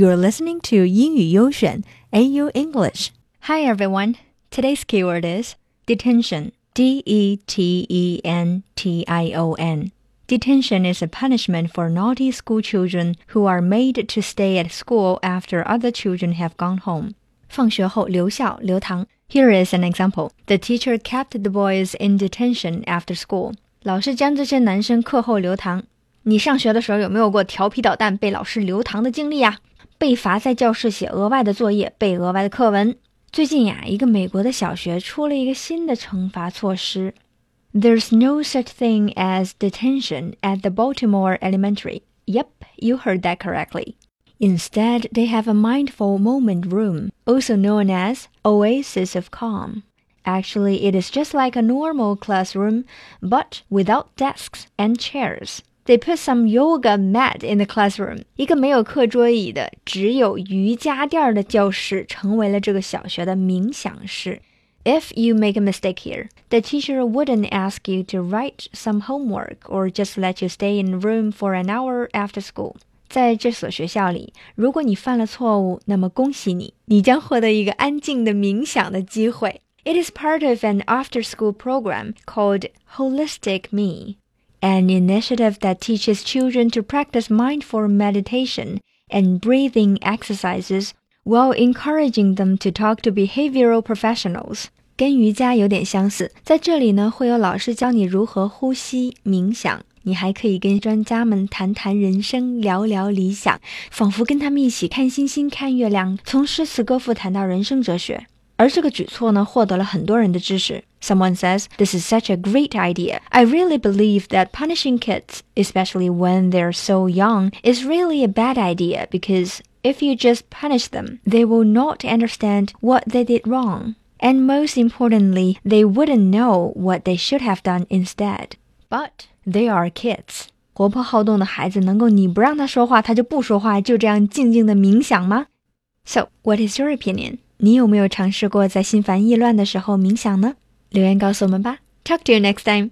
You're listening to 英语优选 AU English. Hi everyone. Today's keyword is detention. D E T E N T I O N. Detention is a punishment for naughty school children who are made to stay at school after other children have gone home. 放学后留校留堂. Here is an example. The teacher kept the boys in detention after school. 老师将这些男生课后留堂。你上学的时候有没有过调皮捣蛋被老师留堂的经历呀？ 被罚在教室写额外的作业，背额外的课文。最近呀，一个美国的小学出了一个新的惩罚措施。There's no such thing as detention at the Baltimore Elementary. Yep, you heard that correctly. Instead, they have a mindful moment room, also known as Oasis of Calm. Actually, it is just like a normal classroom, but without desks and chairs. They put some yoga mat in the classroom。一个没有课桌椅的，只有瑜伽垫的教室，成为了这个小学的冥想室。If you make a mistake here, the teacher wouldn't ask you to write some homework or just let you stay in the room for an hour after school. 在这所学校里，如果你犯了错误，那么恭喜你，你将获得一个安静的冥想的机会。It is part of an after-school program called Holistic Me an initiative that teaches children to practice mindful meditation and breathing exercises while encouraging them to talk to behavioral professionals. 跟瑜伽有点相似，在这里呢，会有老师教你如何呼吸、冥想。你还可以跟专家们谈谈人生，聊聊理想，仿佛跟他们一起看星星、看月亮，从诗词歌赋谈到人生哲学。而这个举措呢，获得了很多人的支持。 Someone says this is such a great idea. I really believe that punishing kids, especially when they're so young, is really a bad idea because if you just punish them, they will not understand what they did wrong. And most importantly, they wouldn't know what they should have done instead. But they are kids. 活泼好动的孩子能够你不让他说话，他就不说话，就这样静静的冥想吗？So, what is your opinion? 你有没有尝试过在心烦意乱的时候冥想呢？ 留言告诉我们吧。Talk to you next time.